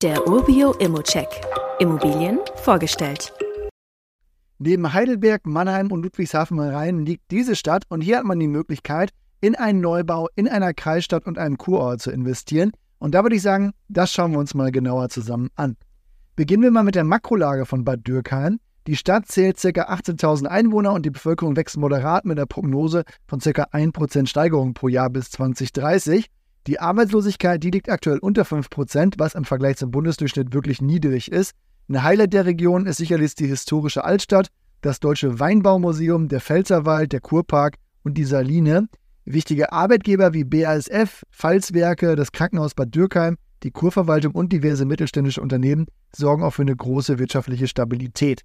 Der Urbio Immocheck. Immobilien vorgestellt. Neben Heidelberg, Mannheim und Ludwigshafen am Rhein liegt diese Stadt und hier hat man die Möglichkeit, in einen Neubau in einer Kreisstadt und einem Kurort zu investieren. Und da würde ich sagen, das schauen wir uns mal genauer zusammen an. Beginnen wir mal mit der Makrolage von Bad Dürkheim. Die Stadt zählt ca. 18.000 Einwohner und die Bevölkerung wächst moderat mit einer Prognose von ca. 1% Steigerung pro Jahr bis 2030. Die Arbeitslosigkeit, die liegt aktuell unter 5%, was im Vergleich zum Bundesdurchschnitt wirklich niedrig ist. Ein Highlight der Region ist sicherlich die historische Altstadt, das Deutsche Weinbaumuseum, der Pfälzerwald, der Kurpark und die Saline. Wichtige Arbeitgeber wie BASF, Pfalzwerke, das Krankenhaus Bad Dürkheim, die Kurverwaltung und diverse mittelständische Unternehmen sorgen auch für eine große wirtschaftliche Stabilität.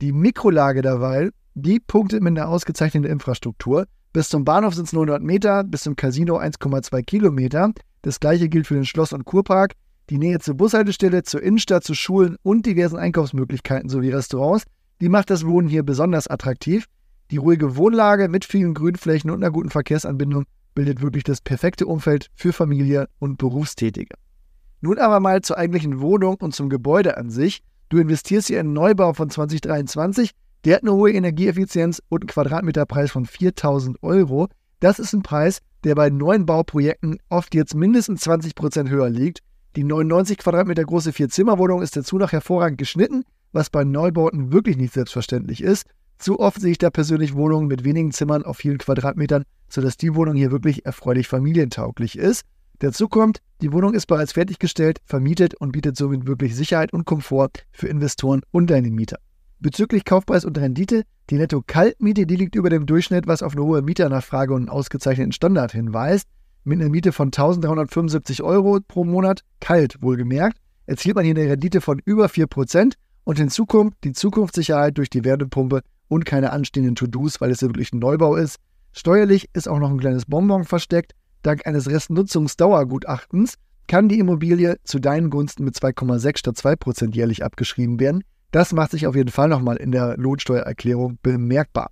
Die Mikrolage derweil, die punktet mit einer ausgezeichneten Infrastruktur. Bis zum Bahnhof sind es 900 Meter, bis zum Casino 1,2 Kilometer. Das gleiche gilt für den Schloss- und Kurpark. Die Nähe zur Bushaltestelle, zur Innenstadt, zu Schulen und diversen Einkaufsmöglichkeiten sowie Restaurants, die macht das Wohnen hier besonders attraktiv. Die ruhige Wohnlage mit vielen Grünflächen und einer guten Verkehrsanbindung bildet wirklich das perfekte Umfeld für Familie und Berufstätige. Nun aber mal zur eigentlichen Wohnung und zum Gebäude an sich. Du investierst hier in einen Neubau von 2023, der hat eine hohe Energieeffizienz und einen Quadratmeterpreis von 4000 Euro. Das ist ein Preis, der bei neuen Bauprojekten oft jetzt mindestens 20 Prozent höher liegt. Die 99 Quadratmeter große Vierzimmerwohnung ist dazu noch hervorragend geschnitten, was bei Neubauten wirklich nicht selbstverständlich ist. Zu oft sehe ich da persönlich Wohnungen mit wenigen Zimmern auf vielen Quadratmetern, sodass die Wohnung hier wirklich erfreulich familientauglich ist. Dazu kommt, die Wohnung ist bereits fertiggestellt, vermietet und bietet somit wirklich Sicherheit und Komfort für Investoren und deine Mieter. Bezüglich Kaufpreis und Rendite, die Netto-Kaltmiete, die liegt über dem Durchschnitt, was auf eine hohe Mieternachfrage und einen ausgezeichneten Standard hinweist. Mit einer Miete von 1375 Euro pro Monat, kalt wohlgemerkt, erzielt man hier eine Rendite von über 4% und in Zukunft die Zukunftssicherheit durch die Wärmepumpe und keine anstehenden To-Dos, weil es ja wirklich ein Neubau ist. Steuerlich ist auch noch ein kleines Bonbon versteckt. Dank eines Restnutzungsdauergutachtens kann die Immobilie zu deinen Gunsten mit 2,6 statt 2% jährlich abgeschrieben werden. Das macht sich auf jeden Fall nochmal in der Lohnsteuererklärung bemerkbar.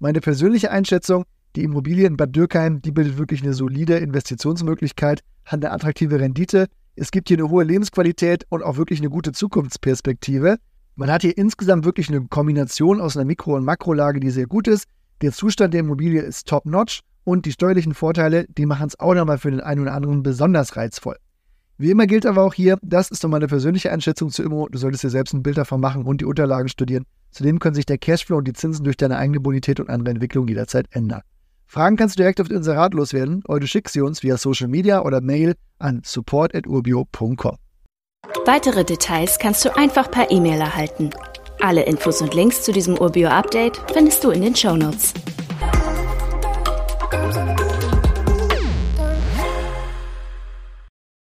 Meine persönliche Einschätzung, die Immobilie in Bad Dürkheim, die bildet wirklich eine solide Investitionsmöglichkeit, hat eine attraktive Rendite. Es gibt hier eine hohe Lebensqualität und auch wirklich eine gute Zukunftsperspektive. Man hat hier insgesamt wirklich eine Kombination aus einer Mikro- und Makrolage, die sehr gut ist. Der Zustand der Immobilie ist top-notch und die steuerlichen Vorteile, die machen es auch nochmal für den einen oder anderen besonders reizvoll. Wie immer gilt aber auch hier, das ist doch meine persönliche Einschätzung zu Immo. Du solltest dir selbst ein Bild davon machen und die Unterlagen studieren. Zudem können sich der Cashflow und die Zinsen durch deine eigene Bonität und andere Entwicklung jederzeit ändern. Fragen kannst du direkt auf den Inserat loswerden oder du schickst sie uns via Social Media oder Mail an support.urbio.com. Weitere Details kannst du einfach per E-Mail erhalten. Alle Infos und Links zu diesem Urbio-Update findest du in den Show Notes.